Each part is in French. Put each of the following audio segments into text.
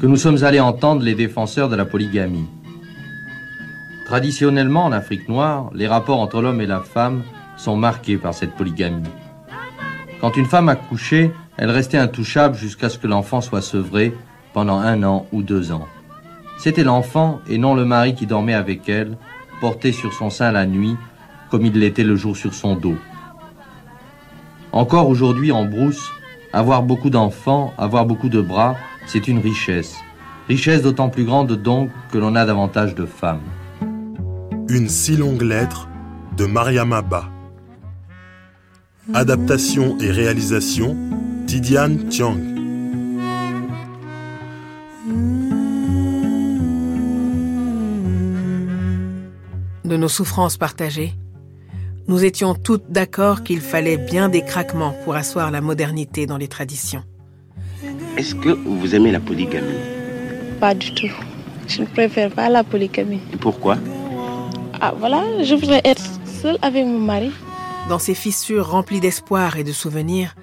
que nous sommes allés entendre les défenseurs de la polygamie. Traditionnellement, en Afrique noire, les rapports entre l'homme et la femme sont marqués par cette polygamie. Quand une femme accouchait, elle restait intouchable jusqu'à ce que l'enfant soit sevré pendant un an ou deux ans. C'était l'enfant et non le mari qui dormait avec elle, porté sur son sein la nuit, comme il l'était le jour sur son dos. Encore aujourd'hui en brousse, avoir beaucoup d'enfants, avoir beaucoup de bras, c'est une richesse. Richesse d'autant plus grande donc que l'on a davantage de femmes. Une si longue lettre de Mariama Ba. Adaptation et réalisation Tidiane Tiang. De nos souffrances partagées, nous étions toutes d'accord qu'il fallait bien des craquements pour asseoir la modernité dans les traditions. Est-ce que vous aimez la polygamie? Pas du tout. Je ne préfère pas la polygamie. Et pourquoi? Ah voilà, je voudrais être seule avec mon mari. Dans ces fissures remplies d'espoir et de souvenirs,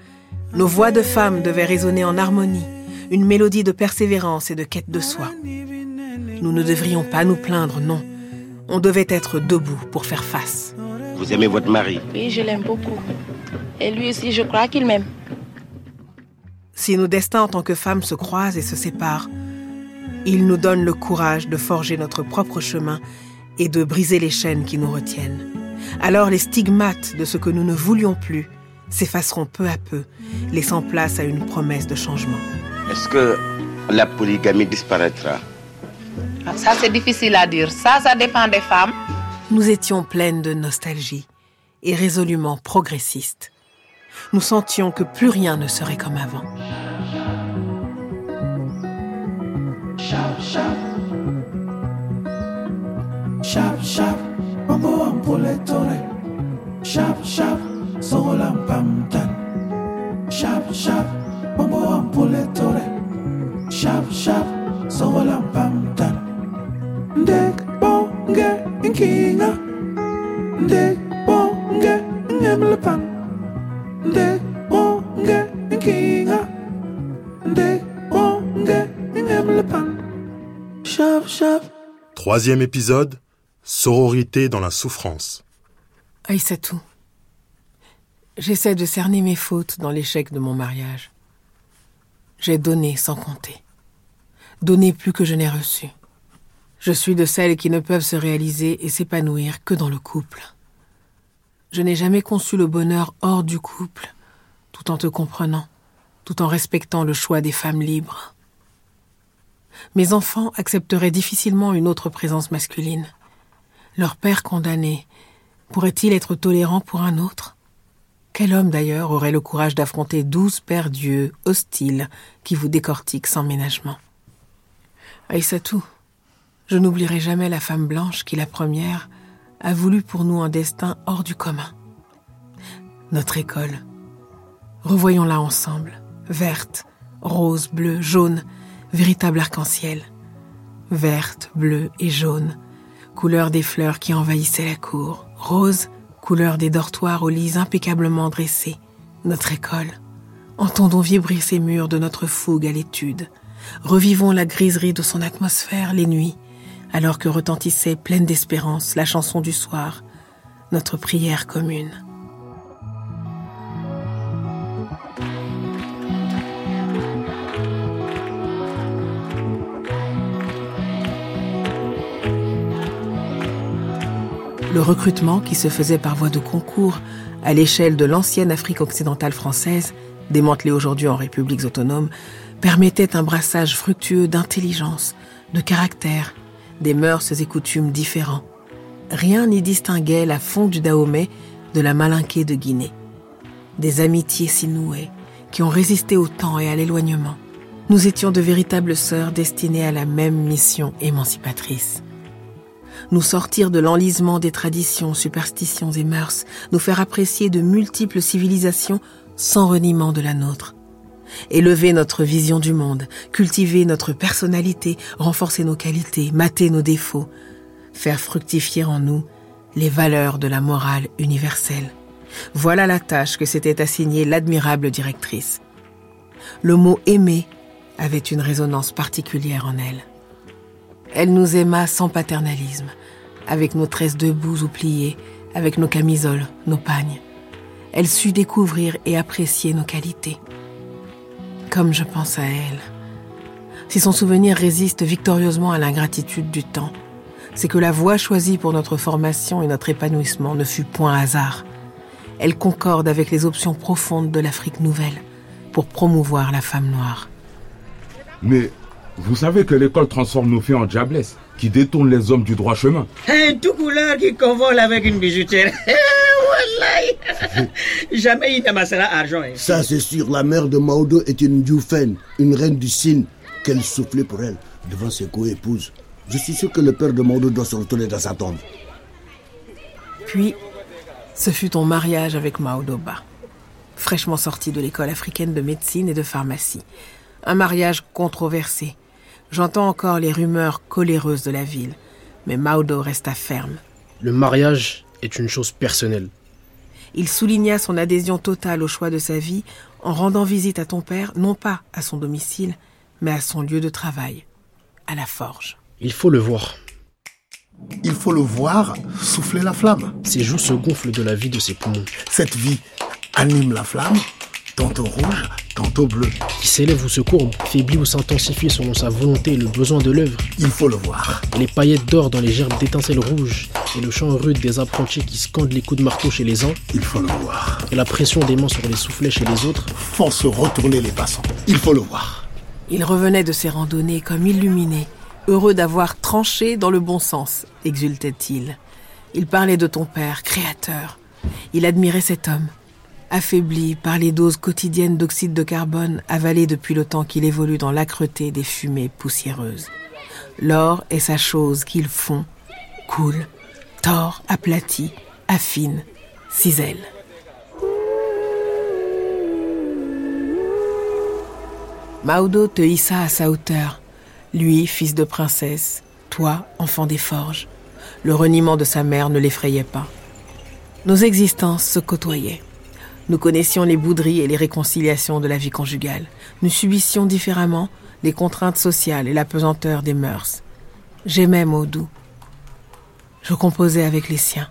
nos voix de femmes devaient résonner en harmonie, une mélodie de persévérance et de quête de soi. Nous ne devrions pas nous plaindre, non. On devait être debout pour faire face. Vous aimez votre mari? Oui, je l'aime beaucoup. Et lui aussi, je crois qu'il m'aime. Si nos destins en tant que femmes se croisent et se séparent, il nous donne le courage de forger notre propre chemin et de briser les chaînes qui nous retiennent. Alors les stigmates de ce que nous ne voulions plus s'effaceront peu à peu, laissant place à une promesse de changement. Est-ce que la polygamie disparaîtra? Ah, Ça, c'est difficile à dire. Ça, ça dépend des femmes. Nous étions pleines de nostalgie et résolument progressistes. Nous sentions que plus rien ne serait comme avant. Sharp, sharp, mambo ampuletore. Troisième épisode, Sororité dans la souffrance. Aïssatou, j'essaie de cerner mes fautes dans l'échec de mon mariage. J'ai donné sans compter. Donné plus que je n'ai reçu. Je suis de celles qui ne peuvent se réaliser et s'épanouir que dans le couple. Je n'ai jamais conçu le bonheur hors du couple, tout en te comprenant, tout en respectant le choix des femmes libres. Mes enfants accepteraient difficilement une autre présence masculine. Leur père condamné pourrait-il être tolérant pour un autre? Quel homme d'ailleurs aurait le courage d'affronter douze pères dieux hostiles qui vous décortiquent sans ménagement? Aïssatou, je n'oublierai jamais la femme blanche qui, la première, a voulu pour nous un destin hors du commun. Notre école. Revoyons-la ensemble, verte, rose, bleue, jaune, véritable arc-en-ciel. Verte, bleue et jaune, couleur des fleurs qui envahissaient la cour. Rose, couleur des dortoirs aux lits impeccablement dressés. Notre école. Entendons vibrer ces murs de notre fougue à l'étude. Revivons la griserie de son atmosphère les nuits, alors que retentissait pleine d'espérance la chanson du soir, notre prière commune. Le recrutement qui se faisait par voie de concours à l'échelle de l'ancienne Afrique occidentale française, démantelée aujourd'hui en républiques autonomes, permettait un brassage fructueux d'intelligence, de caractère, des mœurs et coutumes différents. Rien n'y distinguait la fond du Dahomey de la Malinquée de Guinée. Des amitiés s'y nouaient, qui ont résisté au temps et à l'éloignement. Nous étions de véritables sœurs destinées à la même mission émancipatrice. Nous sortir de l'enlisement des traditions, superstitions et mœurs, nous faire apprécier de multiples civilisations sans reniement de la nôtre. Élever notre vision du monde, cultiver notre personnalité, renforcer nos qualités, mater nos défauts, faire fructifier en nous les valeurs de la morale universelle. Voilà la tâche que s'était assignée l'admirable directrice. Le mot aimer avait une résonance particulière en elle. Elle nous aima sans paternalisme, avec nos tresses debout ou pliées, avec nos camisoles, nos pagnes. Elle sut découvrir et apprécier nos qualités. Comme je pense à elle. Si son souvenir résiste victorieusement à l'ingratitude du temps, c'est que la voie choisie pour notre formation et notre épanouissement ne fut point hasard. Elle concorde avec les options profondes de l'Afrique nouvelle pour promouvoir la femme noire. Mais vous savez que l'école transforme nos filles en diablesses, qui détournent les hommes du droit chemin. Un tout couleur qui convole avec une bijoutière. Wallahi. Jamais il n'amassera argent. hein. Ça, c'est sûr. La mère de Maudo est une Dioufène, une reine du Sine, qu'elle soufflait pour elle devant ses co-épouses. Je suis sûr que le père de Maudo doit se retourner dans sa tombe. Puis, ce fut ton mariage avec Maodoba, fraîchement sorti de l'école africaine de médecine et de pharmacie. Un mariage controversé. J'entends encore les rumeurs coléreuses de la ville, mais Maudo resta ferme. Le mariage est une chose personnelle. Il souligna son adhésion totale au choix de sa vie en rendant visite à ton père, non pas à son domicile, mais à son lieu de travail, à la forge. Il faut le voir. Il faut le voir souffler la flamme. Ses joues se gonflent de la vie de ses poumons. Cette vie anime la flamme, tantôt rouge, tantôt bleu. Qui s'élève ou se courbe, faiblit ou s'intensifie selon sa volonté et le besoin de l'œuvre. Il faut le voir. Les paillettes d'or dans les gerbes d'étincelles rouges et le chant rude des apprentis qui scandent les coups de marteau chez les uns. Il faut le voir. Et la pression des mains sur les soufflets chez les autres. Font se retourner les passants. Il faut le voir. Il revenait de ses randonnées comme illuminé, heureux d'avoir tranché dans le bon sens, exultait-il. Il parlait de ton père, créateur. Il admirait cet homme, affaibli par les doses quotidiennes d'oxyde de carbone avalées depuis le temps qu'il évolue dans l'âcreté des fumées poussiéreuses. L'or est sa chose qu'il fond, coule, tord, aplatit, affine, cisèle. Maudo te hissa à sa hauteur, lui, fils de princesse, toi, enfant des forges. Le reniement de sa mère ne l'effrayait pas. Nos existences se côtoyaient. Nous connaissions les bouderies et les réconciliations de la vie conjugale. Nous subissions différemment les contraintes sociales et la pesanteur des mœurs. J'aimais Maudou. Je composais avec les siens.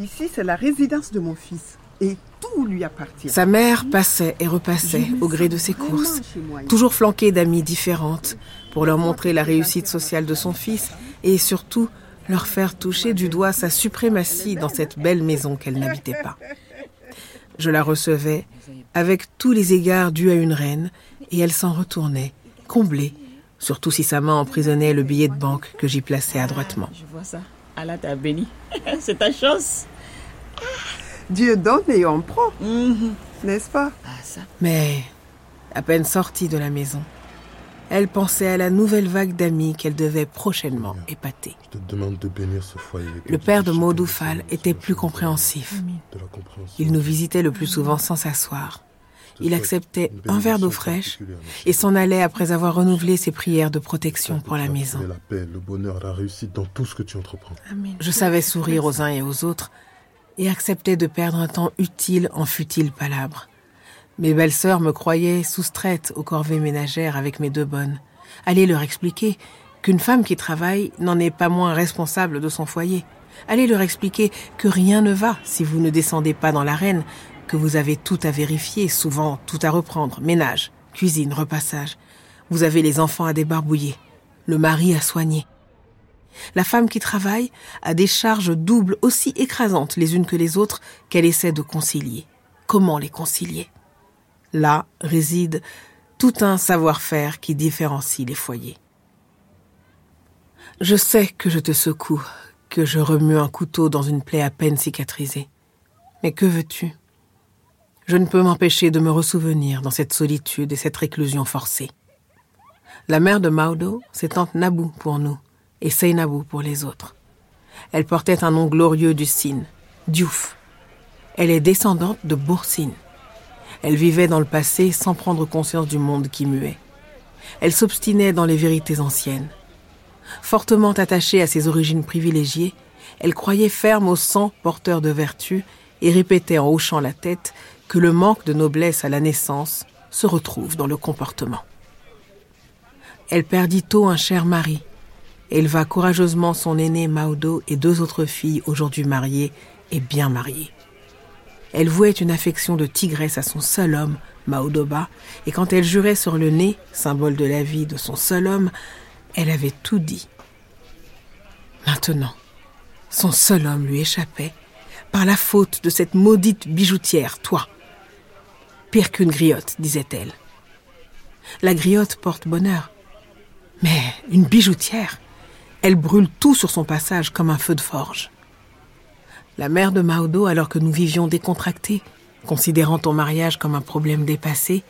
Ici, c'est la résidence de mon fils. Et tout lui appartient. Sa mère passait et repassait au gré de ses courses, toujours flanquée d'amies différentes, pour leur montrer la réussite sociale de son fils et surtout leur faire toucher du doigt sa suprématie dans cette belle maison qu'elle n'habitait pas. Je la recevais avec tous les égards dus à une reine et elle s'en retournait, comblée, surtout si sa main emprisonnait le billet de banque que j'y plaçais adroitement. Je vois ça. Allah t'a béni. C'est ta chance. Dieu donne et on prend. N'est-ce pas? Mais, à peine sortie de la maison, elle pensait à la nouvelle vague d'amis qu'elle devait prochainement épater. Je te demande de bénir ce foyer. Le père de Maudou Fall était plus compréhensif. Il nous visitait le plus souvent sans s'asseoir. Il acceptait un verre d'eau fraîche et s'en allait après avoir renouvelé ses prières de protection pour la maison. La paix, le bonheur, la réussite dans tout ce que tu entreprends. Je savais sourire aux uns et aux autres et acceptais de perdre un temps utile en futiles palabres. Mes belles-sœurs me croyaient soustraite aux corvées ménagères avec mes deux bonnes. Allez leur expliquer qu'une femme qui travaille n'en est pas moins responsable de son foyer. Allez leur expliquer que rien ne va si vous ne descendez pas dans l'arène, que vous avez tout à vérifier, souvent tout à reprendre, ménage, cuisine, repassage. Vous avez les enfants à débarbouiller, le mari à soigner. La femme qui travaille a des charges doubles aussi écrasantes les unes que les autres qu'elle essaie de concilier. Comment les concilier? Là réside tout un savoir-faire qui différencie les foyers. Je sais que je te secoue, que je remue un couteau dans une plaie à peine cicatrisée. Mais que veux-tu? Je ne peux m'empêcher de me ressouvenir dans cette solitude et cette réclusion forcée. La mère de Maudo, c'est tante Nabou pour nous et Seynabou pour les autres. Elle portait un nom glorieux du Sine, Diouf. Elle est descendante de Boursine. Elle vivait dans le passé sans prendre conscience du monde qui muait. Elle s'obstinait dans les vérités anciennes. Fortement attachée à ses origines privilégiées, elle croyait ferme au sang porteur de vertu et répétait en hochant la tête que le manque de noblesse à la naissance se retrouve dans le comportement. Elle perdit tôt un cher mari, éleva courageusement son aîné Maudo et deux autres filles aujourd'hui mariées et bien mariées. Elle vouait une affection de tigresse à son seul homme, Maudoba, et quand elle jurait sur le nez, symbole de la vie de son seul homme, elle avait tout dit. Maintenant, son seul homme lui échappait par la faute de cette maudite bijoutière, toi. Pire qu'une griotte, disait-elle. La griotte porte bonheur. Mais une bijoutière, elle brûle tout sur son passage comme un feu de forge. La mère de Maudo, alors que nous vivions décontractés, considérant ton mariage comme un problème dépassé,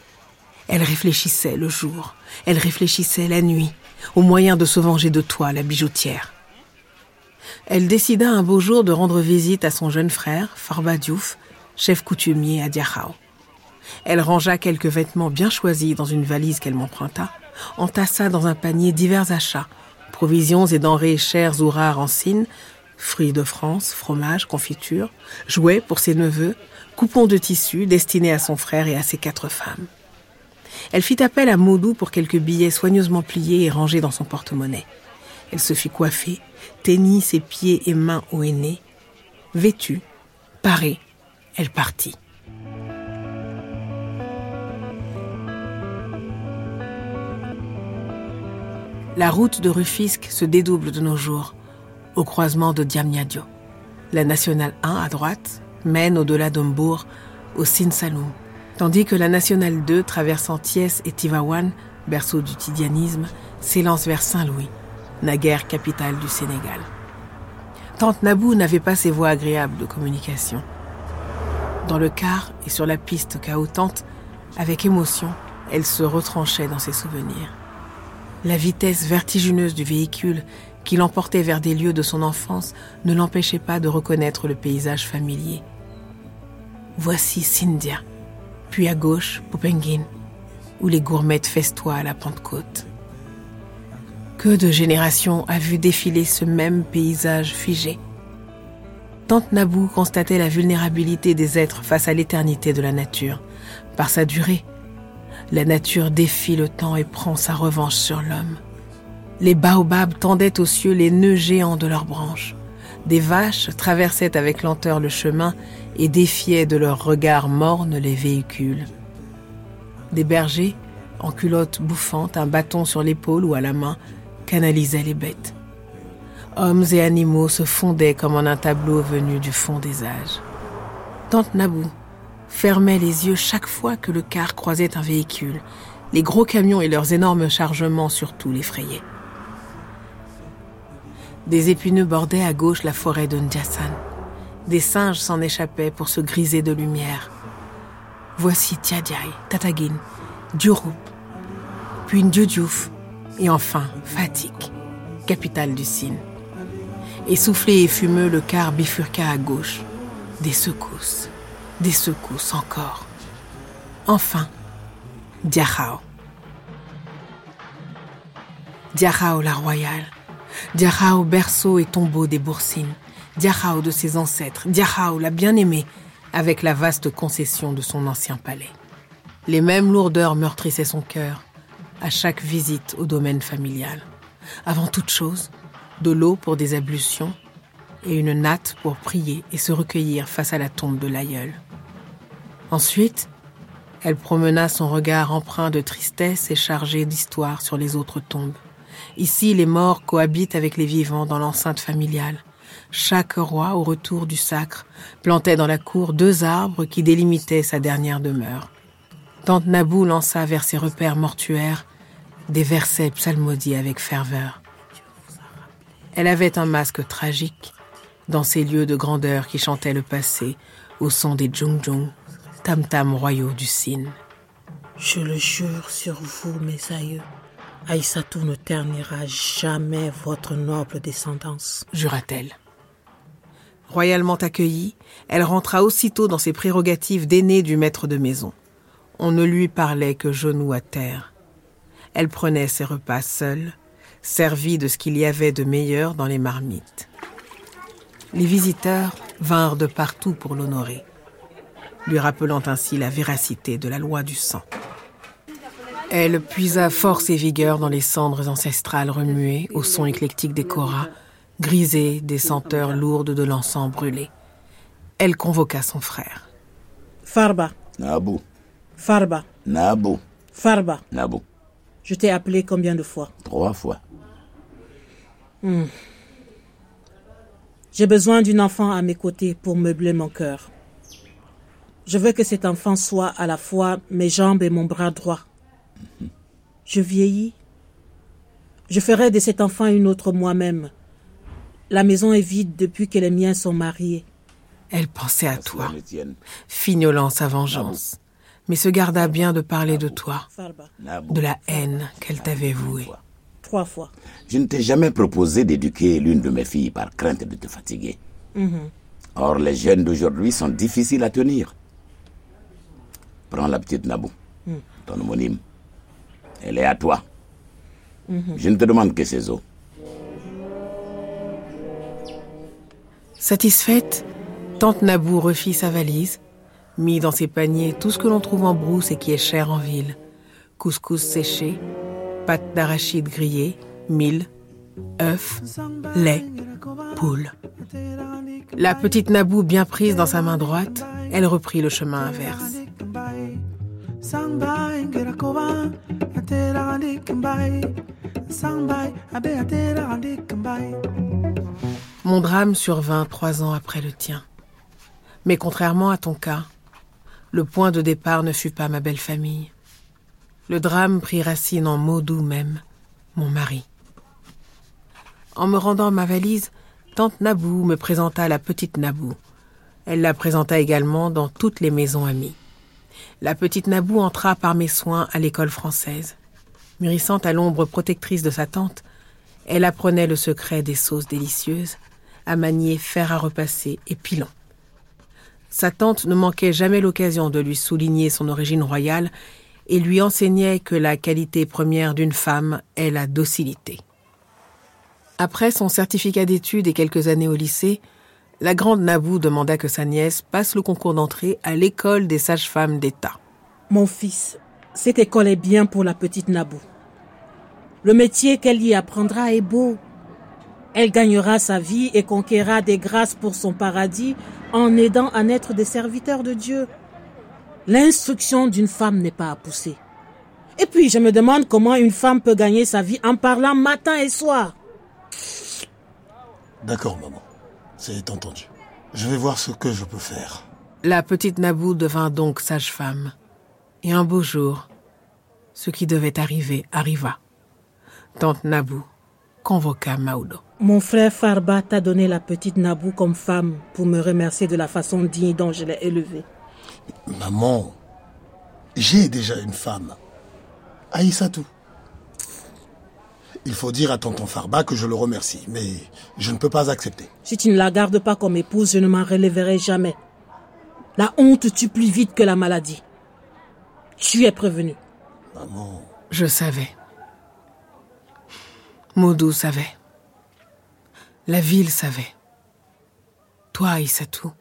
elle réfléchissait le jour, elle réfléchissait la nuit, au moyen de se venger de toi, la bijoutière. Elle décida un beau jour de rendre visite à son jeune frère, Farba Diouf, chef coutumier à Diakhao. Elle rangea quelques vêtements bien choisis dans une valise qu'elle m'emprunta, entassa dans un panier divers achats, provisions et denrées chères ou rares en Sine, fruits de France, fromage, confiture, jouets pour ses neveux, coupons de tissu destinés à son frère et à ses quatre femmes. Elle fit appel à Maudou pour quelques billets soigneusement pliés et rangés dans son porte-monnaie. Elle se fit coiffer, teignit ses pieds et mains au aîné. Vêtue, parée, elle partit. La route de Rufisque se dédouble de nos jours, au croisement de Diamniadio. La nationale 1 à droite mène au-delà d'Ombourg au Sin Saloum, tandis que la nationale 2 traversant Thiès et Tivaouane, berceau du tidianisme, s'élance vers Saint-Louis, naguère capitale du Sénégal. Tante Nabou n'avait pas ces voies agréables de communication. Dans le car et sur la piste cahotante, avec émotion, elle se retranchait dans ses souvenirs. La vitesse vertigineuse du véhicule qui l'emportait vers des lieux de son enfance ne l'empêchait pas de reconnaître le paysage familier. Voici Sindia, puis à gauche Popenguine, où les gourmettes festoient à la Pentecôte. Que de générations a vu défiler ce même paysage figé Tante Nabou constatait la vulnérabilité des êtres face à l'éternité de la nature, par sa durée. La nature défie le temps et prend sa revanche sur l'homme. Les baobabs tendaient aux cieux les nœuds géants de leurs branches. Des vaches traversaient avec lenteur le chemin et défiaient de leurs regards mornes les véhicules. Des bergers, en culottes bouffantes, un bâton sur l'épaule ou à la main, canalisaient les bêtes. Hommes et animaux se fondaient comme en un tableau venu du fond des âges. Tante Nabou fermait les yeux chaque fois que le car croisait un véhicule. Les gros camions et leurs énormes chargements surtout l'effrayaient. Des épineux bordaient à gauche la forêt de Ndjassan. Des singes s'en échappaient pour se griser de lumière. Voici Tiadjaï, Tatagin, Diouroup, puis Ndioudiouf, et enfin Fatik, capitale du Sine. Essoufflé et fumeux, le car bifurqua à gauche. Des secousses, des secousses encore. Enfin, Diakhao. Diakhao la royale. Diakhao berceau et tombeau des Boursines. Diakhao de ses ancêtres. Diakhao la bien-aimée, avec la vaste concession de son ancien palais. Les mêmes lourdeurs meurtrissaient son cœur à chaque visite au domaine familial. Avant toute chose, de l'eau pour des ablutions et une natte pour prier et se recueillir face à la tombe de l'aïeul. Ensuite, elle promena son regard empreint de tristesse et chargé d'histoire sur les autres tombes. Ici, les morts cohabitent avec les vivants dans l'enceinte familiale. Chaque roi, au retour du sacre, plantait dans la cour deux arbres qui délimitaient sa dernière demeure. Tante Nabou lança vers ses repères mortuaires des versets psalmodiés avec ferveur. Elle avait un masque tragique dans ces lieux de grandeur qui chantaient le passé au son des djung tam-tam royaux du Sine. Je le jure sur vous, mes aïeux, Aïssatou ne ternira jamais votre noble descendance, jura-t-elle. Royalement accueillie, elle rentra aussitôt dans ses prérogatives d'aînée du maître de maison. On ne lui parlait que genoux à terre. Elle prenait ses repas seule, servie de ce qu'il y avait de meilleur dans les marmites. Les visiteurs vinrent de partout pour l'honorer, lui rappelant ainsi la véracité de la loi du sang. Elle puisa force et vigueur dans les cendres ancestrales remuées au son éclectique des koras, grisées des senteurs lourdes de l'encens brûlé. Elle convoqua son frère. Farba. Nabou. Farba. Nabou. Farba. Nabou. Je t'ai appelé combien de fois? Trois fois. Hmm. J'ai besoin d'une enfant à mes côtés pour meubler mon cœur. Je veux que cet enfant soit à la fois mes jambes et mon bras droit. Je vieillis. Je ferai de cet enfant une autre moi-même. La maison est vide depuis que les miens sont mariés. Elle pensait à toi, fignolant sa vengeance, mais se garda bien de parler de toi, de la haine qu'elle t'avait vouée. Trois fois. Je ne t'ai jamais proposé d'éduquer l'une de mes filles par crainte de te fatiguer. Mhm. Or, les jeunes d'aujourd'hui sont difficiles à tenir. Prends la petite Nabou, Mm. ton homonyme. Elle est à toi. Mhm. Je ne te demande que ses os. Satisfaite, tante Nabou refit sa valise, mit dans ses paniers tout ce que l'on trouve en brousse et qui est cher en ville. Couscous séché, pâte d'arachide grillée, mil, œufs, lait, poule. La petite Nabou bien prise dans sa main droite, elle reprit le chemin inverse. Mon drame survint trois ans après le tien. Mais contrairement à ton cas, le point de départ ne fut pas ma belle famille. Le drame prit racine en mots doux même, mon mari. En me rendant ma valise, tante Nabou me présenta la petite Nabou. Elle la présenta également dans toutes les maisons amies. La petite Nabou entra par mes soins à l'école française. Mûrissant à l'ombre protectrice de sa tante, elle apprenait le secret des sauces délicieuses, à manier fer à repasser et pilon. Sa tante ne manquait jamais l'occasion de lui souligner son origine royale et lui enseignait que la qualité première d'une femme est la docilité. Après son certificat d'études et quelques années au lycée, la grande Nabou demanda que sa nièce passe le concours d'entrée à l'école des sages-femmes d'État. Mon fils, cette école est bien pour la petite Nabou. Le métier qu'elle y apprendra est beau. Elle gagnera sa vie et conquérera des grâces pour son paradis en aidant à naître des serviteurs de Dieu. L'instruction d'une femme n'est pas à pousser. Et puis, je me demande comment une femme peut gagner sa vie en parlant matin et soir. D'accord, maman. C'est entendu. Je vais voir ce que je peux faire. La petite Nabou devint donc sage-femme. Et un beau jour, ce qui devait arriver arriva. Tante Nabou convoqua Maudo. Mon frère Farba t'a donné la petite Nabou comme femme pour me remercier de la façon digne dont je l'ai élevée. Maman, j'ai déjà une femme. Aïssatou. Il faut dire à tonton Farba que je le remercie, mais je ne peux pas accepter. Si tu ne la gardes pas comme épouse, je ne m'en relèverai jamais. La honte tue plus vite que la maladie. Tu es prévenu. Maman. Je savais. Maudou savait. La ville savait. Toi, Issatou,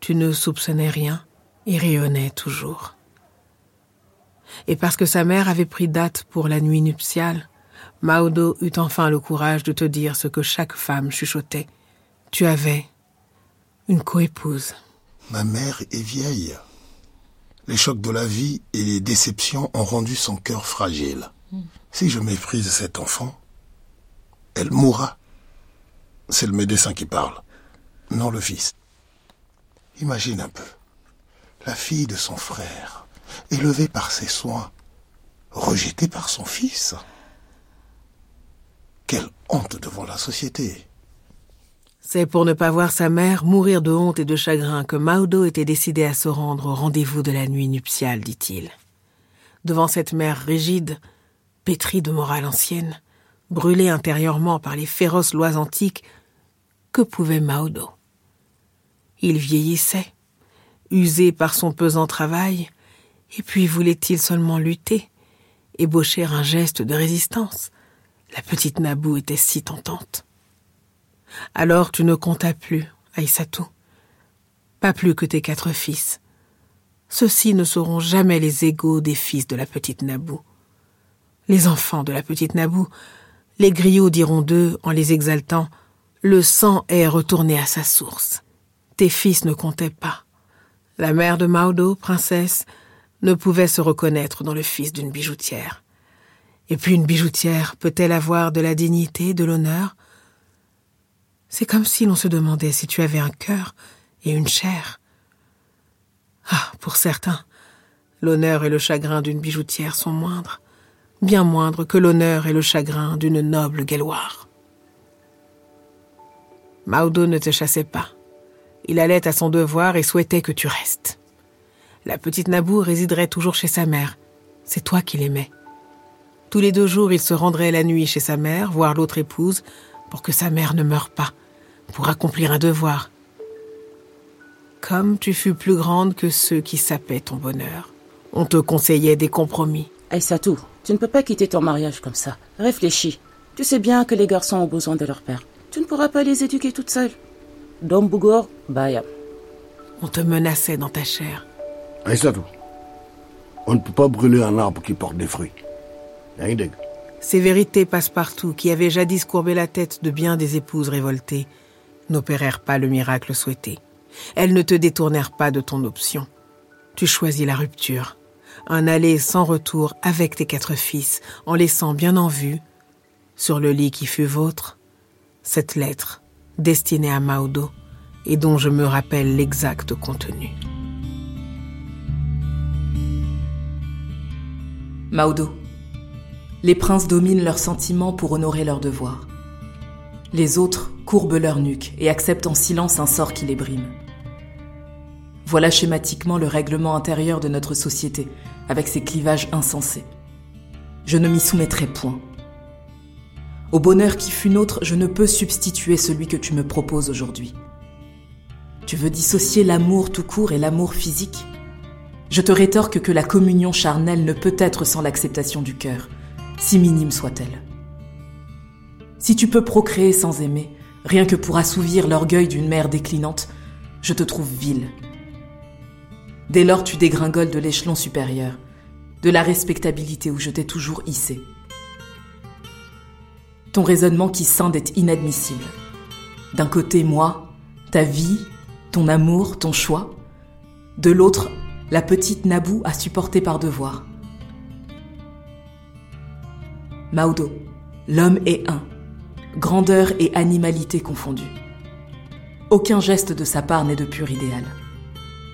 tu ne soupçonnais rien et rayonnais toujours. Et parce que sa mère avait pris date pour la nuit nuptiale, Maudo eut enfin le courage de te dire ce que chaque femme chuchotait. Tu avais une coépouse. Ma mère est vieille. Les chocs de la vie et les déceptions ont rendu son cœur fragile. Si je méprise cet enfant, elle mourra. C'est le médecin qui parle, non le fils. Imagine un peu. La fille de son frère, élevée par ses soins, rejetée par son fils. Quelle honte devant la société. C'est pour ne pas voir sa mère mourir de honte et de chagrin que Maudo était décidé à se rendre au rendez-vous de la nuit nuptiale, dit-il. Devant cette mère rigide, pétri de morale ancienne, brûlé intérieurement par les féroces lois antiques, que pouvait Maudo? Il vieillissait, usé par son pesant travail, et puis voulait-il seulement lutter, ébaucher un geste de résistance? La petite Nabou était si tentante. Alors tu ne comptas plus, Aïssatou. Pas plus que tes quatre fils. Ceux-ci ne seront jamais les égaux des fils de la petite Nabou. Les enfants de la petite Nabou, les griots diront d'eux en les exaltant Le sang est retourné à sa source. Tes fils ne comptaient pas. La mère de Maudo, princesse, ne pouvait se reconnaître dans le fils d'une bijoutière. Et puis une bijoutière peut-elle avoir de la dignité, de l'honneur? C'est comme si l'on se demandait si tu avais un cœur et une chair. Ah, pour certains, l'honneur et le chagrin d'une bijoutière sont moindres, bien moindres que l'honneur et le chagrin d'une noble guéloire. Maudo ne te chassait pas. Il allait à son devoir et souhaitait que tu restes. La petite Nabou résiderait toujours chez sa mère. C'est toi qui l'aimais. Tous les deux jours, il se rendrait la nuit chez sa mère, voir l'autre épouse, pour que sa mère ne meure pas, pour accomplir un devoir. Comme tu fus plus grande que ceux qui sapaient ton bonheur, on te conseillait des compromis. Aïssatou, tu ne peux pas quitter ton mariage comme ça. Réfléchis. Tu sais bien que les garçons ont besoin de leur père. Tu ne pourras pas les éduquer toute seule. Dom Bougor, Baya. On te menaçait dans ta chair. Aïssatou, on ne peut pas brûler un arbre qui porte des fruits. Ces vérités passe-partout qui avaient jadis courbé la tête de bien des épouses révoltées n'opérèrent pas le miracle souhaité. Elles ne te détournèrent pas de ton option. Tu choisis la rupture, un aller sans retour avec tes quatre fils, en laissant bien en vue, sur le lit qui fut vôtre, cette lettre destinée à Maudo et dont je me rappelle l'exact contenu. Maudo. Les princes dominent leurs sentiments pour honorer leurs devoirs. Les autres courbent leur nuque et acceptent en silence un sort qui les brime. Voilà schématiquement le règlement intérieur de notre société, avec ses clivages insensés. Je ne m'y soumettrai point. Au bonheur qui fut nôtre, je ne peux substituer celui que tu me proposes aujourd'hui. Tu veux dissocier l'amour tout court et l'amour physique? Je te rétorque que la communion charnelle ne peut être sans l'acceptation du cœur, si minime soit-elle. Si tu peux procréer sans aimer, rien que pour assouvir l'orgueil d'une mère déclinante, je te trouve vile, Dès lors, tu dégringoles de l'échelon supérieur, de la respectabilité où je t'ai toujours hissé. Ton raisonnement qui scinde est inadmissible. D'un côté, moi, ta vie, ton amour, ton choix. De l'autre, la petite Nabou à supporter par devoir. Maudo, l'homme est un, grandeur et animalité confondues. Aucun geste de sa part n'est de pur idéal.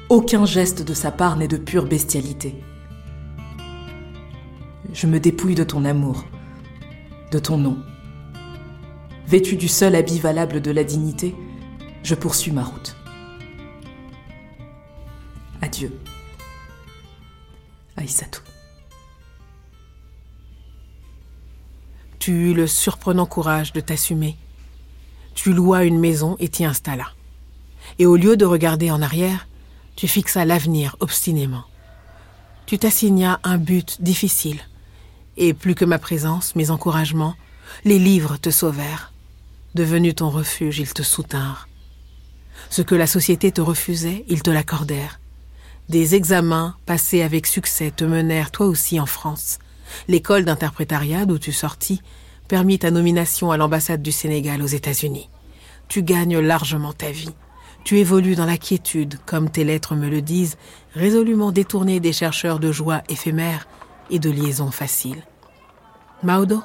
Aucun geste de sa part n'est de pure bestialité. Je me dépouille de ton amour, de ton nom. Vêtu du seul habit valable de la dignité, je poursuis ma route. Adieu. Aïssatou. Tu eus le surprenant courage de t'assumer. Tu louas une maison et t'y installas. Et au lieu de regarder en arrière, tu fixas l'avenir obstinément. Tu t'assignas un but difficile. Et plus que ma présence, mes encouragements, les livres te sauvèrent. Devenu ton refuge, ils te soutinrent. Ce que la société te refusait, ils te l'accordèrent. Des examens passés avec succès te menèrent toi aussi en France. L'école d'interprétariat d'où tu sortis permit ta nomination à l'ambassade du Sénégal aux États-Unis. Tu gagnes largement ta vie. Tu évolues dans la quiétude, comme tes lettres me le disent, résolument détourné des chercheurs de joie éphémères et de liaisons faciles. Maudo,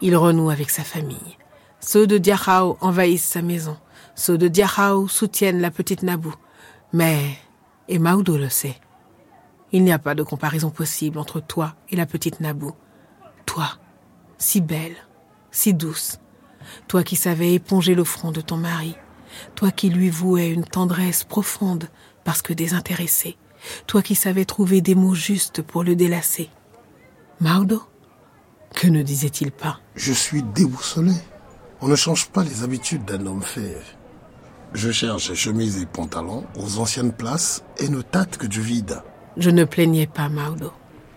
il renoue avec sa famille. Ceux de Diachao envahissent sa maison. Ceux de Diachao soutiennent la petite Nabou. Mais, et Maudo le sait, il n'y a pas de comparaison possible entre toi et la petite Nabou. Toi, si belle, si douce. Toi qui savais éponger le front de ton mari, toi qui lui vouais une tendresse profonde parce que désintéressée, toi qui savais trouver des mots justes pour le délasser. Maudo, Que ne disait-il pas? Je suis déboussolé. On ne change pas les habitudes d'un homme fait. Je cherche chemises et pantalons aux anciennes places et ne tâte que du vide. Je ne plaignais pas Maudo.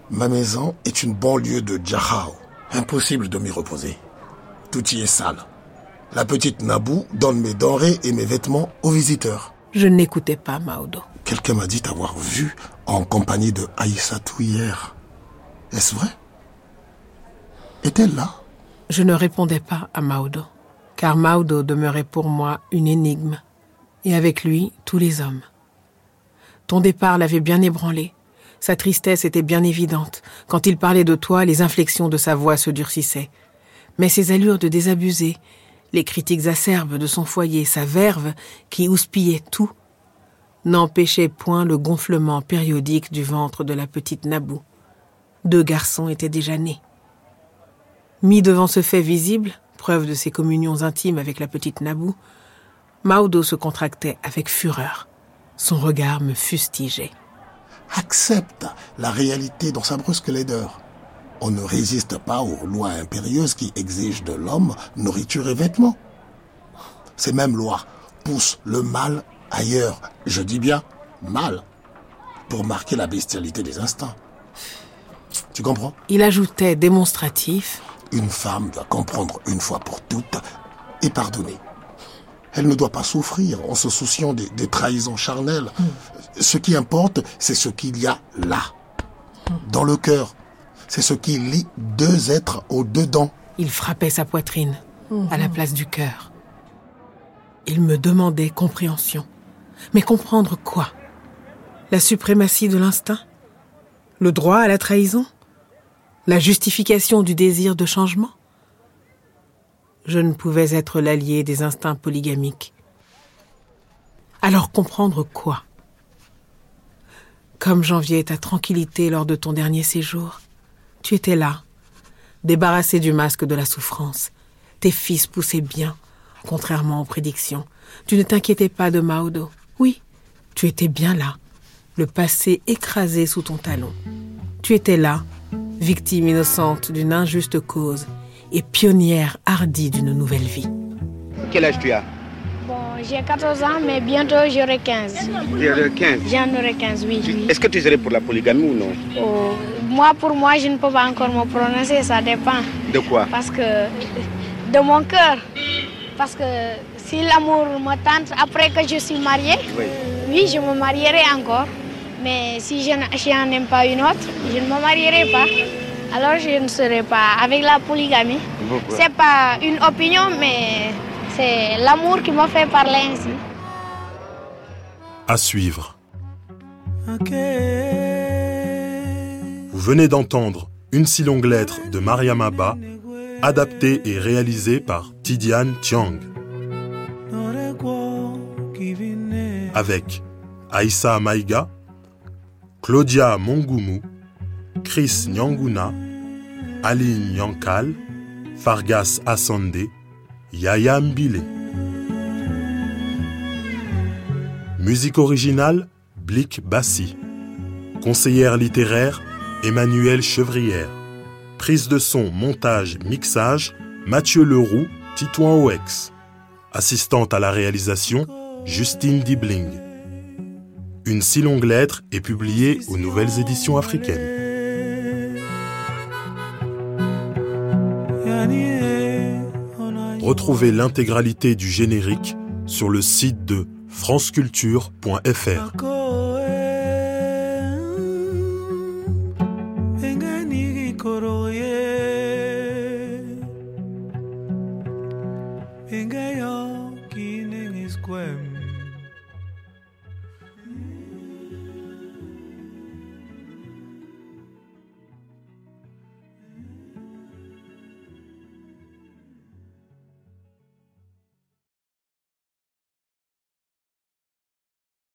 Ma maison est une banlieue de Djahao. Impossible de m'y reposer. Tout y est sale. La petite Nabou donne mes denrées et mes vêtements aux visiteurs. Je n'écoutais pas Maudo. Quelqu'un m'a dit avoir vu en compagnie de Aïssatou hier. Est-ce vrai? Est-elle là? Je ne répondais pas à Maudo, car Maudo demeurait pour moi une énigme, et avec lui tous les hommes. Ton départ l'avait bien ébranlé. Sa tristesse était bien évidente. Quand il parlait de toi, les inflexions de sa voix se durcissaient. Mais ses allures de désabusé, les critiques acerbes de son foyer, sa verve qui houspillait tout, n'empêchaient point le gonflement périodique du ventre de la petite Nabou. Deux garçons étaient déjà nés. Mis devant ce fait visible, preuve de ses communions intimes avec la petite Nabou, Maudo se contractait avec fureur. Son regard me fustigeait. Accepte la réalité dans sa brusque laideur. On ne résiste pas aux lois impérieuses qui exigent de l'homme nourriture et vêtements. Ces mêmes lois poussent le mal ailleurs. Je dis bien mal. Pour marquer la bestialité des instincts. Tu comprends? Il ajoutait démonstratif. Une femme doit comprendre une fois pour toutes et pardonner. Elle ne doit pas souffrir en se souciant des, des trahisons charnelles. Ce qui importe, c'est ce qu'il y a là, dans le cœur. C'est ce qui lie deux êtres au-dedans. Il frappait sa poitrine, à la place du cœur. Il me demandait compréhension. Mais comprendre quoi? La suprématie de l'instinct? Le droit à la trahison? La justification du désir de changement? Je ne pouvais être l'allié des instincts polygamiques. Alors comprendre quoi? Comme j'enviais ta tranquillité lors de ton dernier séjour, tu étais là, débarrassé du masque de la souffrance. Tes fils poussaient bien, contrairement aux prédictions. Tu ne t'inquiétais pas de Maudo. Oui, tu étais bien là, le passé écrasé sous ton talon. Tu étais là, victime innocente d'une injuste cause et pionnière hardie d'une nouvelle vie. Quel âge tu as? Bon, j'ai 14 ans, mais bientôt j'aurai 15. Tu aurais 15 J'en aurai 15, oui. oui. Est-ce que tu serais pour la polygamie ou non? Oh, moi, pour moi, je ne peux pas encore me prononcer, ça dépend. De quoi? Parce que de mon cœur. Parce que si l'amour me tente après que je suis mariée, Oui. oui, je me marierai encore. Mais si je n'en aime pas une autre, je ne me marierai pas. Alors je ne serai pas avec la polygamie. Pourquoi? C'est pas une opinion, mais c'est l'amour qui me fait parler ainsi. À suivre. Vous venez d'entendre Une si longue lettre de Mariam Abba, adaptée et réalisée par Tidiane Tiang. Avec Aïssa Maïga, Claudia Mongoumou, Chris Nyanguna, Ali Nyankal, Fargas Assande, Yaya Mbile. Musique originale, Blick Bassi. Conseillère littéraire, Emmanuel Chevrière. Prise de son, montage, mixage, Mathieu Leroux, Titouan OX. Assistante à la réalisation, Justine Dibling. Une si longue lettre est publiée aux Nouvelles Éditions africaines. Retrouvez l'intégralité du générique sur le site de franceculture.fr.